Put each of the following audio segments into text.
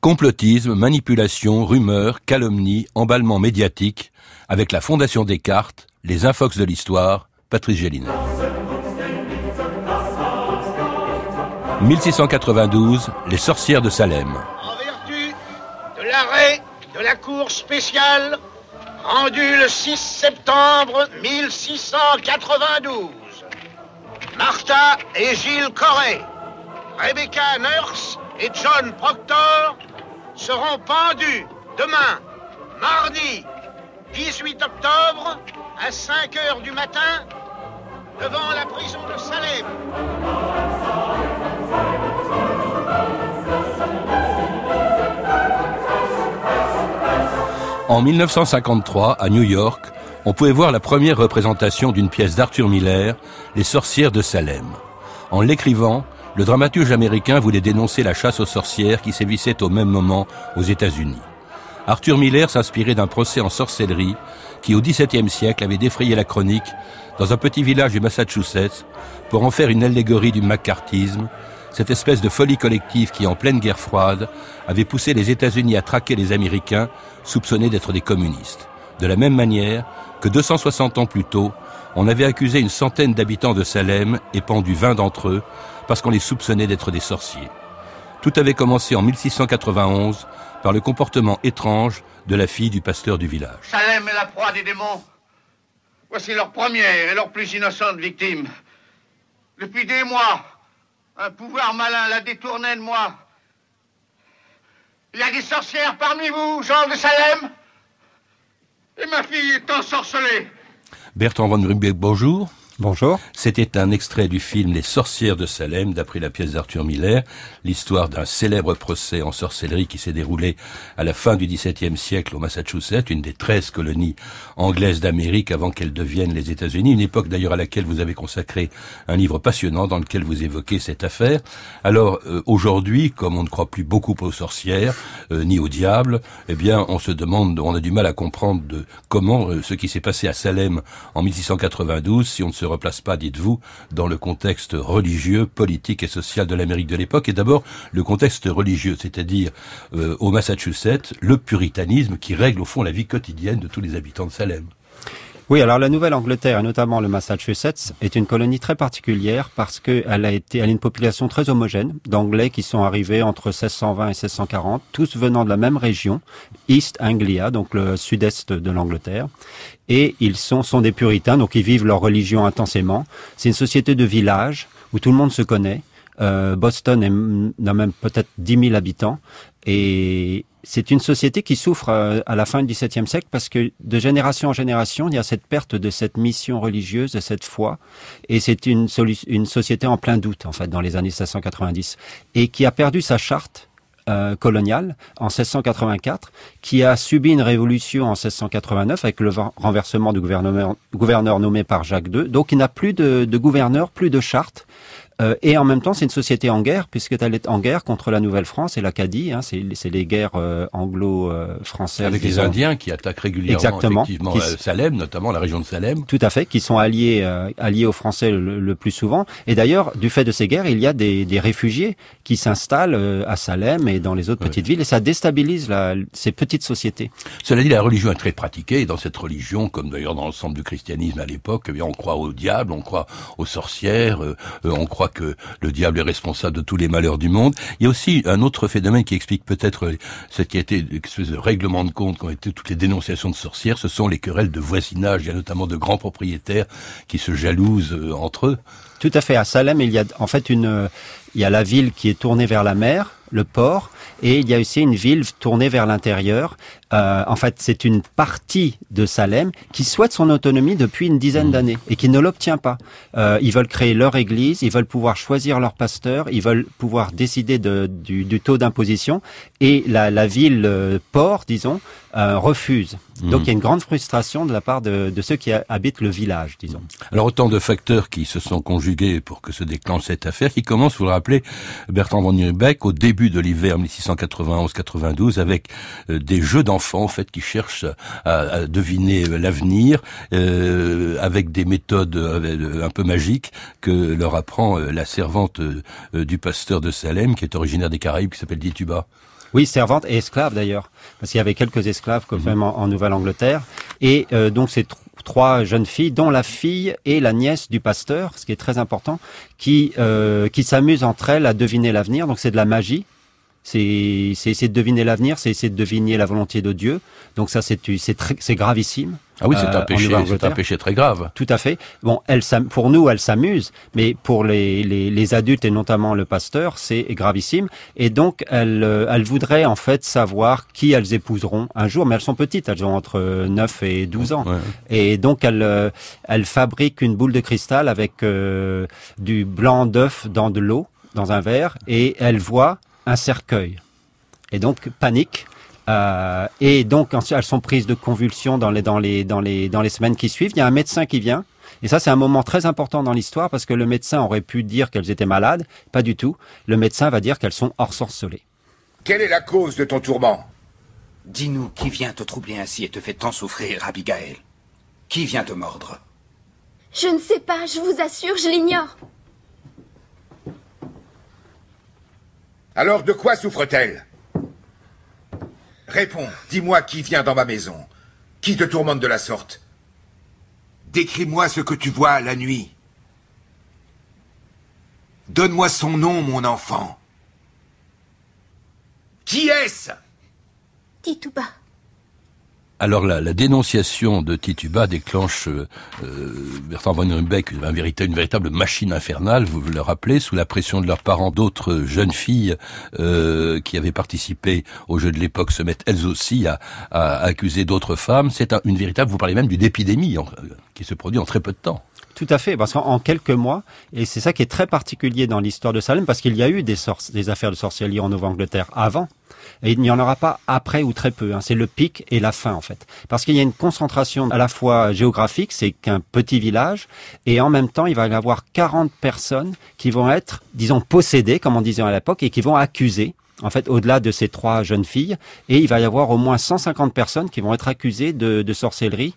Complotisme, manipulation, rumeurs, calomnie, emballement médiatique, avec la Fondation Descartes, les infox de l'histoire, Patrice Gélinet. 1692, les sorcières de Salem. En vertu de l'arrêt de la Cour spéciale rendu le 6 septembre 1692, Martha et Gilles Corré, Rebecca Nurse et John Proctor seront pendus demain, mardi 18 octobre, à 5 heures du matin, devant la prison de Salem. En 1953, à New York, on pouvait voir la première représentation d'une pièce d'Arthur Miller, Les sorcières de Salem. En l'écrivant, le dramaturge américain voulait dénoncer la chasse aux sorcières qui sévissait au même moment aux États-Unis. Arthur Miller s'inspirait d'un procès en sorcellerie qui, au XVIIe siècle, avait défrayé la chronique dans un petit village du Massachusetts pour en faire une allégorie du macartisme, cette espèce de folie collective qui, en pleine guerre froide, avait poussé les États-Unis à traquer les Américains soupçonnés d'être des communistes. De la même manière que 260 ans plus tôt, on avait accusé une centaine d'habitants de Salem et pendu 20 d'entre eux parce qu'on les soupçonnait d'être des sorciers. Tout avait commencé en 1691 par le comportement étrange de la fille du pasteur du village. Salem est la proie des démons. Voici leur première et leur plus innocente victime. Depuis des mois, un pouvoir malin la détournait de moi. Il y a des sorcières parmi vous, gens de Salem Et ma fille est ensorcelée. Bertrand von Grunbeck, bonjour. Bonjour. C'était un extrait du film Les sorcières de Salem, d'après la pièce d'Arthur Miller, l'histoire d'un célèbre procès en sorcellerie qui s'est déroulé à la fin du XVIIe siècle au Massachusetts, une des treize colonies anglaises d'Amérique avant qu'elles deviennent les États-Unis, une époque d'ailleurs à laquelle vous avez consacré un livre passionnant dans lequel vous évoquez cette affaire. Alors euh, aujourd'hui, comme on ne croit plus beaucoup aux sorcières euh, ni au diable, eh bien on se demande, on a du mal à comprendre de comment euh, ce qui s'est passé à Salem en 1692, si on ne se replace pas, dites-vous, dans le contexte religieux, politique et social de l'Amérique de l'époque, et d'abord le contexte religieux, c'est-à-dire euh, au Massachusetts, le puritanisme qui règle au fond la vie quotidienne de tous les habitants de Salem. Oui, alors la Nouvelle-Angleterre et notamment le Massachusetts est une colonie très particulière parce qu'elle a été, elle a une population très homogène d'Anglais qui sont arrivés entre 1620 et 1640, tous venant de la même région, East Anglia, donc le sud-est de l'Angleterre, et ils sont sont des puritains, donc ils vivent leur religion intensément. C'est une société de village où tout le monde se connaît. Euh, Boston n'a même peut-être 10 000 habitants et c'est une société qui souffre euh, à la fin du XVIIe siècle parce que de génération en génération, il y a cette perte de cette mission religieuse, de cette foi, et c'est une, une société en plein doute en fait dans les années 1690 et qui a perdu sa charte euh, coloniale en 1684, qui a subi une révolution en 1689 avec le renversement du gouverneur, gouverneur nommé par Jacques II. Donc il n'a plus de, de gouverneur, plus de charte. Euh, et en même temps, c'est une société en guerre, puisqu'elle est en guerre contre la Nouvelle-France et l'Acadie. Hein, c'est les guerres euh, anglo-françaises. Avec les Indiens qui attaquent régulièrement Exactement. effectivement euh, Salem, notamment la région de Salem. Tout à fait, qui sont alliés alliés aux Français le, plus souvent. Et d'ailleurs, du fait de ces guerres, il y a des, des réfugiés qui s'installent à Salem et dans les autres petites villes, et ça déstabilise la, ces petites sociétés. Cela dit, la religion est très pratiquée, et dans cette religion, comme d'ailleurs dans l'ensemble du christianisme à l'époque, eh on croit au diable, on croit aux sorcières, on croit que le diable est responsable de tous les malheurs du monde. Il y a aussi un autre phénomène qui explique peut-être ce qui a été de règlement de compte qu'ont été toutes les dénonciations de sorcières, ce sont les querelles de voisinage. Il y a notamment de grands propriétaires qui se jalousent euh, entre eux. Tout à fait. À Salem, il y a en fait une, il y a la ville qui est tournée vers la mer, le port, et il y a aussi une ville tournée vers l'intérieur. Euh, en fait, c'est une partie de Salem qui souhaite son autonomie depuis une dizaine mmh. d'années et qui ne l'obtient pas. Euh, ils veulent créer leur église, ils veulent pouvoir choisir leur pasteur, ils veulent pouvoir décider de, du, du, taux d'imposition et la, la ville euh, port, disons, refusent. Donc mhm. il y a une grande frustration de la part de, ceux qui habitent le village, disons. Alors autant de facteurs qui se sont conjugués pour que se déclenche cette affaire, qui commence, vous le rappelez, Bertrand von Riebeck, au début de l'hiver 1691-92, avec euh, des jeux d'enfants en fait qui cherchent à, deviner euh, l'avenir avec des méthodes un peu magiques que leur apprend la servante du pasteur de Salem, qui est originaire des Caraïbes, qui s'appelle Dituba. Oui, servante et esclave d'ailleurs, parce qu'il y avait quelques esclaves quand même en, Nouvelle-Angleterre. Et euh, donc ces trois jeunes filles, dont la fille et la nièce du pasteur, ce qui est très important, qui euh, qui s'amusent entre elles à deviner l'avenir. Donc c'est de la magie. C'est essayer de deviner l'avenir, c'est essayer de deviner la volonté de Dieu. Donc ça, c'est c'est gravissime. Ah oui, c'est un euh, péché, c'est un péché très grave. Tout à fait. Bon, elle, pour nous, elle s'amuse, mais pour les, les, les, adultes et notamment le pasteur, c'est gravissime. Et donc, elle, euh, elle voudrait en fait savoir qui elles épouseront un jour, mais elles sont petites, elles ont entre 9 et 12 ans. Et donc, elle, euh, elle fabrique une boule de cristal avec du blanc d'œuf dans de l'eau, dans un verre, et elle voit un cercueil. Et donc, panique. Euh, et donc, elles sont prises de convulsions dans les, dans, les, dans, les, dans les semaines qui suivent. Il y a un médecin qui vient. Et ça, c'est un moment très important dans l'histoire parce que le médecin aurait pu dire qu'elles étaient malades. Pas du tout. Le médecin va dire qu'elles sont hors sorcelées. Quelle est la cause de ton tourment? Dis-nous, qui vient te troubler ainsi et te fait tant souffrir, Abigail? Qui vient te mordre? Je ne sais pas, je vous assure, je l'ignore. Alors de quoi souffre-t-elle? Réponds, dis-moi qui vient dans ma maison. Qui te tourmente de la sorte? Décris-moi ce que tu vois la nuit. Donne-moi son nom, mon enfant. Qui est-ce? Dis tout bas. Alors la, la, dénonciation de Tituba déclenche euh, euh Bertrand von Rumbeck une véritable machine infernale, vous le rappelez, sous la pression de leurs parents, d'autres jeunes filles euh, qui avaient participé au jeu de l'époque se mettent elles aussi à, accuser d'autres femmes. C'est un, une véritable, vous parlez même d'une épidémie qui se produit en très peu de temps. Tout à fait, parce qu'en quelques mois, et c'est ça qui est très particulier dans l'histoire de Salem, parce qu'il y a eu des, des affaires de sorcellerie en Nouvelle-Angleterre avant, et il n'y en aura pas après ou très peu. Hein. C'est le pic et la fin en fait. Parce qu'il y a une concentration à la fois géographique, c'est qu'un petit village, et en même temps il va y avoir 40 personnes qui vont être, disons, possédées, comme on disait à l'époque, et qui vont accuser en fait, au-delà de ces trois jeunes filles, et il va y avoir au moins 150 personnes qui vont être accusées de, de sorcellerie.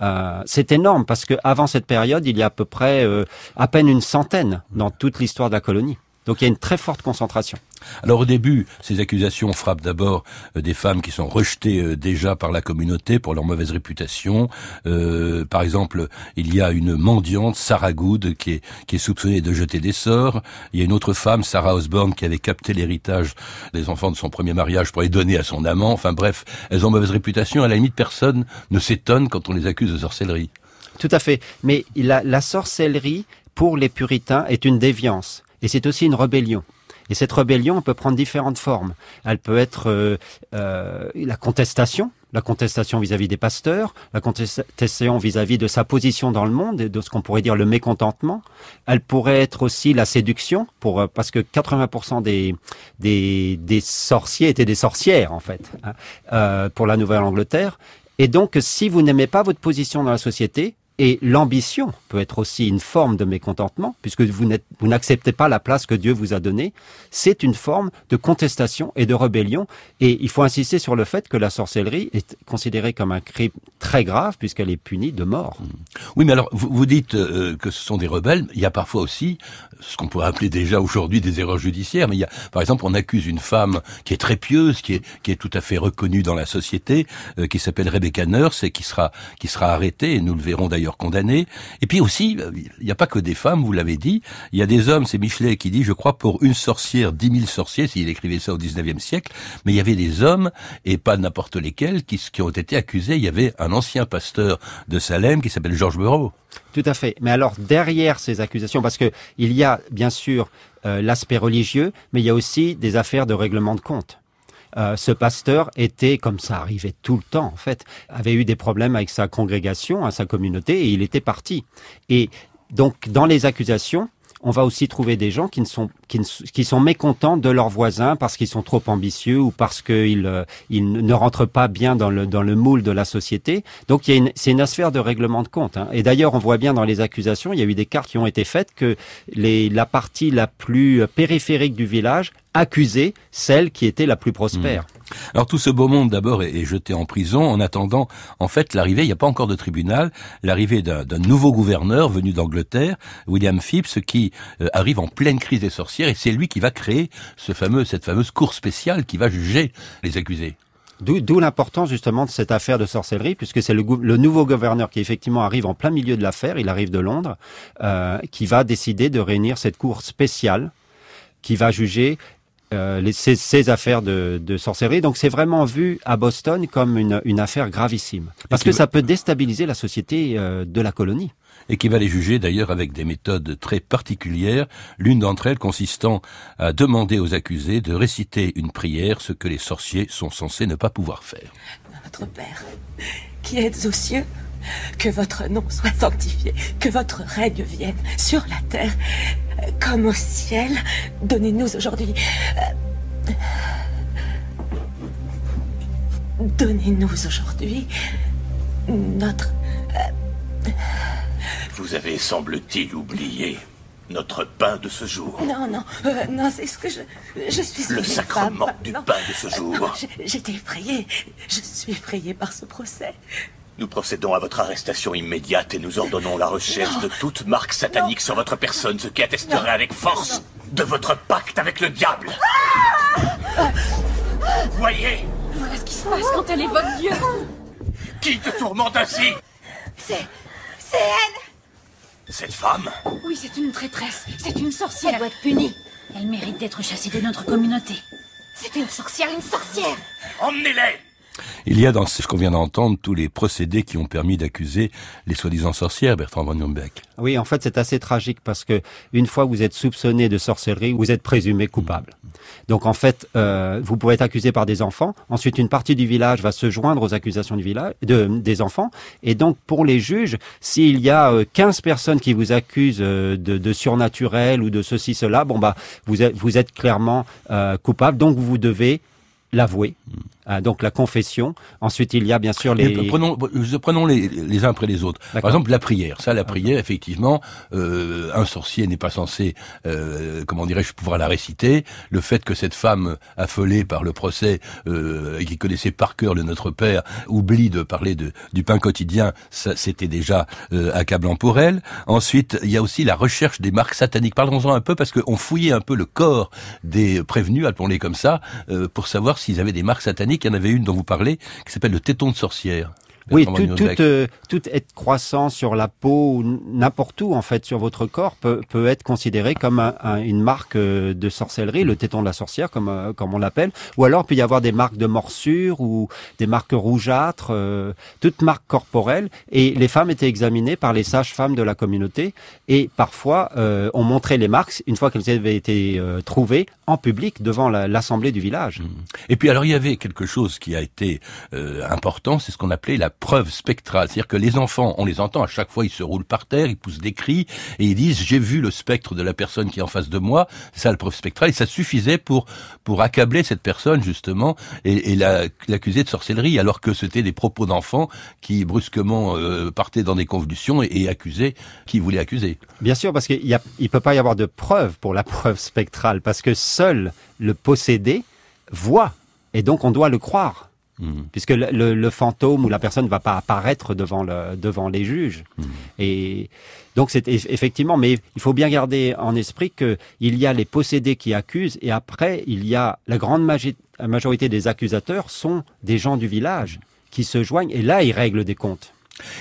Euh, c'est énorme parce que avant cette période, il y a à peu près euh, à peine une centaine dans toute l'histoire de la colonie. Donc il y a une très forte concentration. Alors au début, ces accusations frappent d'abord euh, des femmes qui sont rejetées euh, déjà par la communauté pour leur mauvaise réputation. Euh, par exemple, il y a une mendiante, Sarah Good, qui est, qui est soupçonnée de jeter des sorts. Il y a une autre femme, Sarah Osborne, qui avait capté l'héritage des enfants de son premier mariage pour les donner à son amant. Enfin bref, elles ont mauvaise réputation. À la limite, personne ne s'étonne quand on les accuse de sorcellerie. Tout à fait. Mais la, la sorcellerie, pour les puritains, est une déviance. Et c'est aussi une rébellion. Et cette rébellion peut prendre différentes formes. Elle peut être euh, euh, la contestation, la contestation vis-à-vis des pasteurs, la contestation vis-à-vis de sa position dans le monde et de ce qu'on pourrait dire le mécontentement. Elle pourrait être aussi la séduction, pour euh, parce que 80% des, des, des sorciers étaient des sorcières en fait hein, euh, pour la Nouvelle-Angleterre. Et donc, si vous n'aimez pas votre position dans la société, et l'ambition peut être aussi une forme de mécontentement, puisque vous n'acceptez pas la place que Dieu vous a donnée. C'est une forme de contestation et de rébellion. Et il faut insister sur le fait que la sorcellerie est considérée comme un crime très grave, puisqu'elle est punie de mort. Oui, mais alors, vous, vous dites euh, que ce sont des rebelles. Il y a parfois aussi ce qu'on pourrait appeler déjà aujourd'hui des erreurs judiciaires. Mais il y a, par exemple, on accuse une femme qui est très pieuse, qui est, qui est tout à fait reconnue dans la société, euh, qui s'appelle Rebecca Nurse et qui sera, qui sera arrêtée, et nous le verrons d'ailleurs condamnés. Et puis aussi, il n'y a pas que des femmes, vous l'avez dit, il y a des hommes, c'est Michelet qui dit, je crois, pour une sorcière, dix mille sorciers, s'il écrivait ça au 19e siècle, mais il y avait des hommes, et pas n'importe lesquels, qui, qui ont été accusés. Il y avait un ancien pasteur de Salem qui s'appelle Georges Bureau. Tout à fait. Mais alors, derrière ces accusations, parce que il y a, bien sûr, euh, l'aspect religieux, mais il y a aussi des affaires de règlement de compte. Euh, ce pasteur était, comme ça arrivait tout le temps en fait, avait eu des problèmes avec sa congrégation, à sa communauté, et il était parti. Et donc, dans les accusations, on va aussi trouver des gens qui ne sont qui, qui sont mécontents de leurs voisins parce qu'ils sont trop ambitieux ou parce qu'ils euh, ils ne rentrent pas bien dans le dans le moule de la société. Donc il y a c'est une affaire de règlement de compte. Hein. Et d'ailleurs, on voit bien dans les accusations, il y a eu des cartes qui ont été faites que les la partie la plus périphérique du village accusait celle qui était la plus prospère. Mmh. Alors tout ce beau monde d'abord est, jeté en prison en attendant en fait l'arrivée, il n'y a pas encore de tribunal, l'arrivée d'un nouveau gouverneur venu d'Angleterre, William Phipps, qui euh, arrive en pleine crise des sorcières et c'est lui qui va créer ce fameux, cette fameuse cour spéciale qui va juger les accusés. D'où l'importance justement de cette affaire de sorcellerie, puisque c'est le, nouveau gouverneur qui effectivement arrive en plein milieu de l'affaire, il arrive de Londres, euh, qui va décider de réunir cette cour spéciale qui va juger euh, les, ces, affaires de, de sorcellerie. Donc c'est vraiment vu à Boston comme une, une affaire gravissime. Parce que ça peut déstabiliser la société euh, de la colonie. Et qui va les juger d'ailleurs avec des méthodes très particulières, l'une d'entre elles consistant à demander aux accusés de réciter une prière, ce que les sorciers sont censés ne pas pouvoir faire. Notre Père, qui êtes aux cieux, que votre nom soit sanctifié, que votre règne vienne sur la terre comme au ciel. Donnez-nous aujourd'hui... Euh, donnez-nous aujourd'hui notre... Euh, Vous avez, semble-t-il, oublié notre pain de ce jour. Non, non, euh, non, c'est ce que je... Je suis... Le sacrement du pain de ce jour. J'étais effrayée. Je suis effrayée par ce procès. Nous procédons à votre arrestation immédiate et nous ordonnons la recherche de toute marque satanique sur votre personne, ce qui attesterait avec force de votre pacte avec le diable. Voyez Voilà ce qui se passe quand elle évoque Dieu. Qui te tourmente ainsi C'est... c'est elle Cette femme Oui, c'est une traîtresse. C'est une sorcière. Elle doit être punie. Elle mérite d'être chassée de notre communauté. C'est une sorcière, une sorcière Emmenez-les il y a dans ce qu'on vient d'entendre tous les procédés qui ont permis d'accuser les soi-disant sorcières, Bertrand Van Beck. Oui, en fait, c'est assez tragique parce que une fois que vous êtes soupçonné de sorcellerie, vous êtes présumé coupable. Donc en fait, euh, vous pouvez être accusé par des enfants. Ensuite, une partie du village va se joindre aux accusations du village, de, des enfants. Et donc pour les juges, s'il y a 15 euh, personnes qui vous accusent euh, de, de, surnaturel ou de ceci cela, bon bah vous êtes, vous êtes clairement euh, coupable. Donc vous devez l'avouer. Ah, donc la confession. Ensuite, il y a bien sûr les. prenons, prenons les, les uns après les autres. Par exemple, la prière. Ça, la prière, effectivement, euh, un sorcier n'est pas censé, euh, comment dirais-je, pouvoir la réciter. Le fait que cette femme affolée par le procès euh, et qui connaissait par cœur le Notre Père oublie de parler de, du pain quotidien, ça, c'était déjà euh, accablant pour elle. Ensuite, il y a aussi la recherche des marques sataniques. Parlons-en un peu parce qu'on fouillait un peu le corps des prévenus, appelons-les comme ça, euh, pour savoir s'ils avaient des marques sataniques il y en avait une dont vous parlez, qui s'appelle le téton de sorcière. Oui, tout, tout, euh, tout, être croissant sur la peau, n'importe où en fait sur votre corps peut, peut être considéré comme un, une marque euh, de sorcellerie, le téton de la sorcière comme euh, comme on l'appelle, ou alors il peut y avoir des marques de morsure ou des marques rougeâtres, euh, toutes marques corporelles. Et les femmes étaient examinées par les sages-femmes de la communauté et parfois euh, on montrait les marques une fois qu'elles avaient été trouvées en public devant l'assemblée du village. Mmh. Et puis alors il y avait quelque chose qui a été important, c'est ce qu'on appelait la preuve spectrale. C'est-à-dire que les enfants, on les entend à chaque fois, ils se roulent par terre, ils poussent des cris et ils disent j'ai vu le spectre de la personne qui est en face de moi. C'est ça la preuve spectrale et ça suffisait pour pour accabler cette personne justement et, l'accuser de sorcellerie alors que c'était des propos d'enfants qui brusquement euh, partaient dans des convulsions et, et accusaient qui voulait accuser. Bien sûr parce qu'il il peut pas y avoir de preuve pour la preuve spectrale parce que seul le possédé voit et donc on doit le croire. Mmh. Puisque le, le, le, fantôme ou la personne ne va pas apparaître devant, le, devant les juges. Mmh. Et donc c'est effectivement, mais il faut bien garder en esprit qu'il y a les possédés qui accusent et après il y a la grande majorité des accusateurs sont des gens du village qui se joignent et là ils règlent des comptes.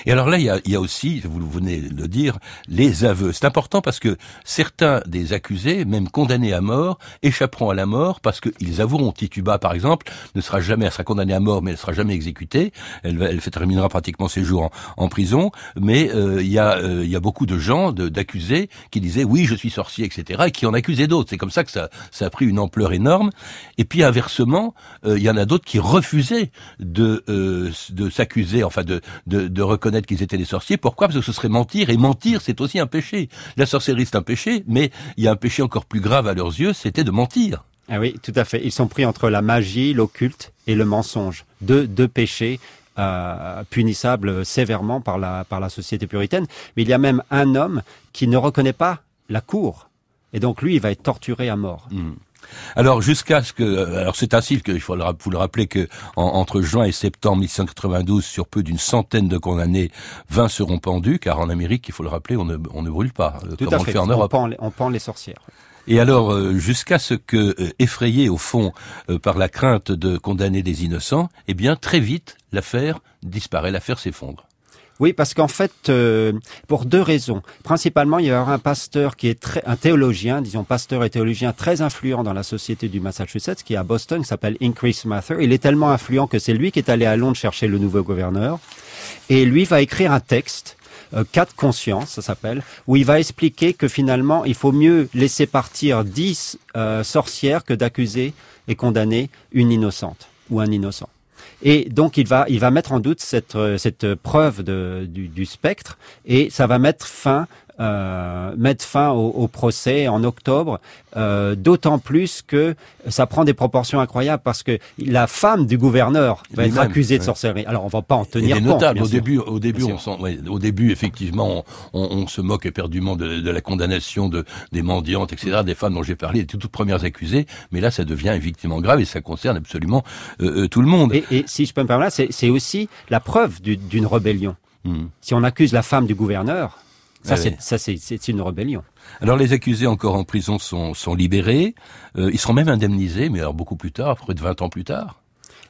Et alors là, il y a, il y a aussi, vous venez de le dire, les aveux. C'est important parce que certains des accusés, même condamnés à mort, échapperont à la mort parce qu'ils avoueront. Tituba, par exemple, ne sera jamais, elle sera condamnée à mort, mais elle sera jamais exécutée. Elle, elle terminera pratiquement ses jours en, prison. Mais euh, il, y a, euh, il y a beaucoup de gens, d'accusés, qui disaient oui, je suis sorcier, etc., et qui en accusaient d'autres. C'est comme ça que ça, ça a pris une ampleur énorme. Et puis inversement, euh, il y en a d'autres qui refusaient de, euh, de s'accuser, enfin de, de de reconnaître qu'ils étaient des sorciers. Pourquoi? Parce que ce serait mentir, et mentir, c'est aussi un péché. La sorcellerie, c'est un péché, mais il y a un péché encore plus grave à leurs yeux, c'était de mentir. Ah oui, tout à fait. Ils sont pris entre la magie, l'occulte et le mensonge. Deux, deux péchés euh, punissables sévèrement par la, par la société puritaine. Mais il y a même un homme qui ne reconnaît pas la cour. Et donc lui, il va être torturé à mort. Hmm. Alors jusqu'à ce que, euh, alors c'est ainsi qu'il faut le, vous le rappeler que entre juin et septembre 1792, sur peu d'une centaine de condamnés, 20 seront pendus, car en Amérique, il faut le rappeler, on ne, on ne brûle pas, euh, Tout comme on le fait en Europe. On pend, les sorcières. Et alors, euh, jusqu'à ce que, effrayé au fond par la crainte de condamner des innocents, eh bien, très vite, l'affaire disparaît, l'affaire s'effondre. Oui, parce qu'en fait, euh, pour deux raisons. Principalement, il y a un pasteur qui est très, un théologien, disons pasteur et théologien très influent dans la société du Massachusetts, qui est à Boston, qui s'appelle Increase Mather. Il est tellement influent que c'est lui qui est allé à Londres chercher le nouveau gouverneur. Et lui va écrire un texte euh, quatre consciences, ça s'appelle, où il va expliquer que finalement, il faut mieux laisser partir dix euh, sorcières que d'accuser et condamner une innocente ou un innocent. Et donc il va, il va mettre en doute cette, euh, cette preuve de, du, du spectre et ça va mettre fin euh, mettre fin au, au, procès en octobre, euh, d'autant plus que ça prend des proportions incroyables parce que la femme du gouverneur va être accusée de sorcellerie. Alors on va pas en tenir compte. Notable. Au début, au début, on ouais, au début, effectivement, on, on, se moque éperdument de, de, la condamnation de des mendiantes, etc., des femmes dont j'ai parlé, les toutes premières accusées. Mais là, ça devient effectivement grave et ça concerne absolument euh, tout le monde. Et, et, si je peux me permettre, c'est aussi la preuve d'une rébellion. Hmm. Si on accuse la femme du gouverneur, ça, c'est une rébellion. Alors les accusés encore en prison sont, sont libérés. Euh, ils seront même indemnisés, mais alors beaucoup plus tard, près de 20 ans plus tard.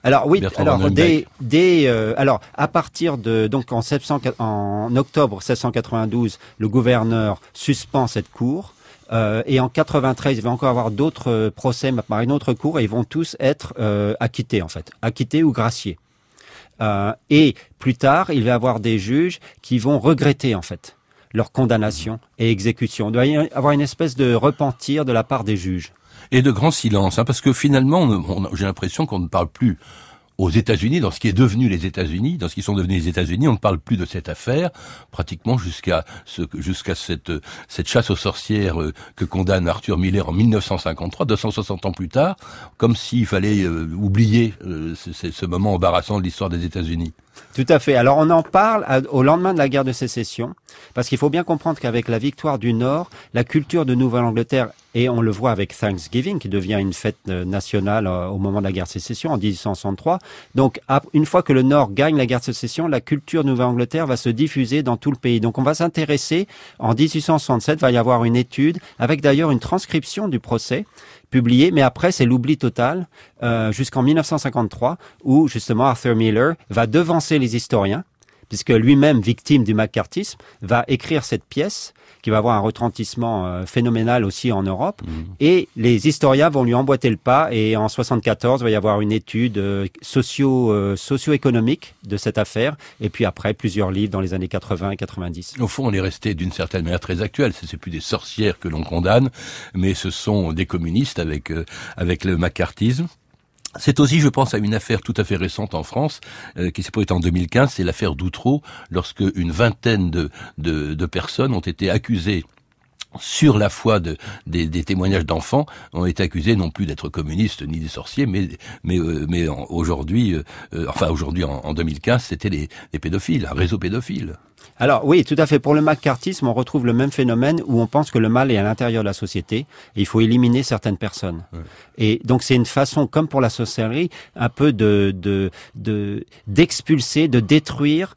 Alors oui, alors dès, dès euh, alors à partir de donc en, 700, en octobre 1792, le gouverneur suspend cette cour. Euh, et en 93, il va encore avoir d'autres euh, procès par une autre cour et ils vont tous être euh, acquittés en fait, acquittés ou graciés. Euh, et plus tard, il va y avoir des juges qui vont regretter en fait leur condamnation et exécution. Il doit y avoir une espèce de repentir de la part des juges. Et de grand silence, hein, parce que finalement, j'ai l'impression qu'on ne parle plus aux États-Unis, dans ce qui est devenu les États-Unis, dans ce qui sont devenus les États-Unis, on ne parle plus de cette affaire, pratiquement jusqu'à ce, jusqu'à cette, cette chasse aux sorcières euh, que condamne Arthur Miller en 1953, 260 ans plus tard, comme s'il fallait euh, oublier euh, ce, ce moment embarrassant de l'histoire des États-Unis. Tout à fait. Alors on en parle au lendemain de la guerre de sécession, parce qu'il faut bien comprendre qu'avec la victoire du Nord, la culture de Nouvelle-Angleterre, et on le voit avec Thanksgiving, qui devient une fête euh, nationale euh, au moment de la guerre de sécession en 1863. Donc une fois que le Nord gagne la guerre de sécession, la culture Nouvelle-Angleterre va se diffuser dans tout le pays. Donc on va s'intéresser, en 1867, va y avoir une étude, avec d'ailleurs une transcription du procès, publié, mais après c'est l'oubli total euh, jusqu'en 1953 où justement Arthur Miller va devancer les historiens puisque lui-même victime du macartisme va écrire cette pièce qui va avoir un retentissement euh, phénoménal aussi en Europe. Mmh. Et les historiens vont lui emboîter le pas. Et en 74, il va y avoir une étude euh, socio, euh, socio-économique de cette affaire. Et puis après, plusieurs livres dans les années 80 et 90. Au fond, on est resté d'une certaine manière très actuel. Ce n'est plus des sorcières que l'on condamne, mais ce sont des communistes avec, avec le macartisme. C'est aussi, je pense, à une affaire tout à fait récente en France, euh, qui s'est produite en 2015, c'est l'affaire d'Outreau, lorsque une vingtaine de, personnes ont été accusées sur la foi de, des, témoignages d'enfants, ont été accusés non plus d'être communistes ni des sorciers, mais, mais, euh, aujourd'hui, euh, euh, enfin aujourd'hui en, en 2015, c'était les, les, pédophiles, un réseau pédophile. Alors oui, tout à fait. Pour le macartisme, on retrouve le même phénomène où on pense que le mal est à l'intérieur de la société et il faut éliminer certaines personnes. Ouais. Et donc c'est une façon, comme pour la sorcellerie, un peu de d'expulser, de, de détruire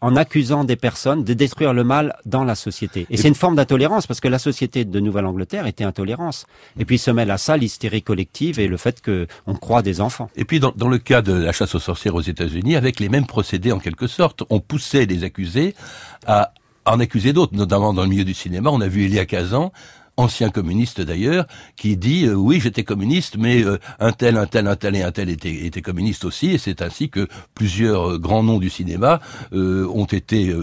en accusant des personnes de détruire le mal dans la société. Et, c'est une forme d'intolérance parce que la société de Nouvelle-Angleterre était intolérance. Et puis se mêle à ça l'hystérie collective et le fait que on croit des enfants. Et puis dans, dans le cas de la chasse aux sorcières aux États-Unis, avec les mêmes procédés en quelque sorte, on poussait les accusés à en accuser d'autres, notamment dans le milieu du cinéma. On a vu Elia Kazan ancien communiste d'ailleurs, qui dit euh, oui j'étais communiste, mais euh, un tel, un tel, un tel et un tel était, était communiste aussi, et c'est ainsi que plusieurs grands noms du cinéma ont été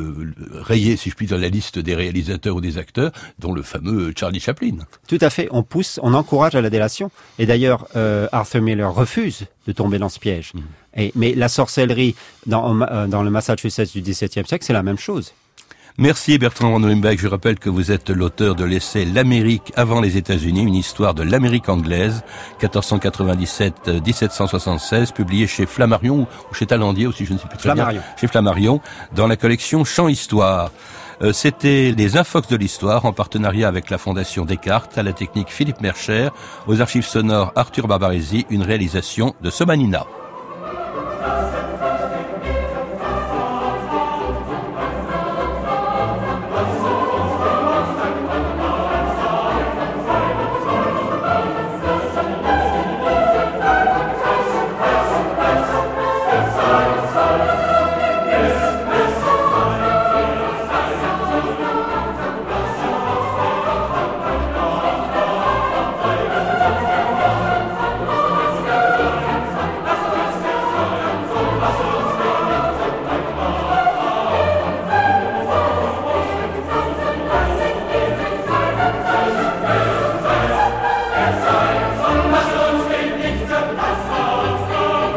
rayés, si je puis dire, la liste des réalisateurs ou des acteurs, dont le fameux Charlie Chaplin. Tout à fait, on pousse, on encourage à la délation. Et d'ailleurs, Arthur Miller refuse de tomber dans ce piège. Mmh. Et, mais la sorcellerie dans, dans le Massachusetts du XVIIe siècle, c'est la même chose. Merci Bertrand Van Je rappelle que vous êtes l'auteur de l'essai L'Amérique avant les États-Unis, une histoire de l'Amérique anglaise, 1497-1776, publié chez Flammarion ou chez Talandier aussi, je ne sais plus très Flammarion. bien. Chez Flammarion, dans la collection Champ Histoire. Euh, c'était les Infox de l'Histoire en partenariat avec la Fondation Descartes, à la technique Philippe Mercher, aux archives sonores Arthur Barbaresi, une réalisation de Somanina.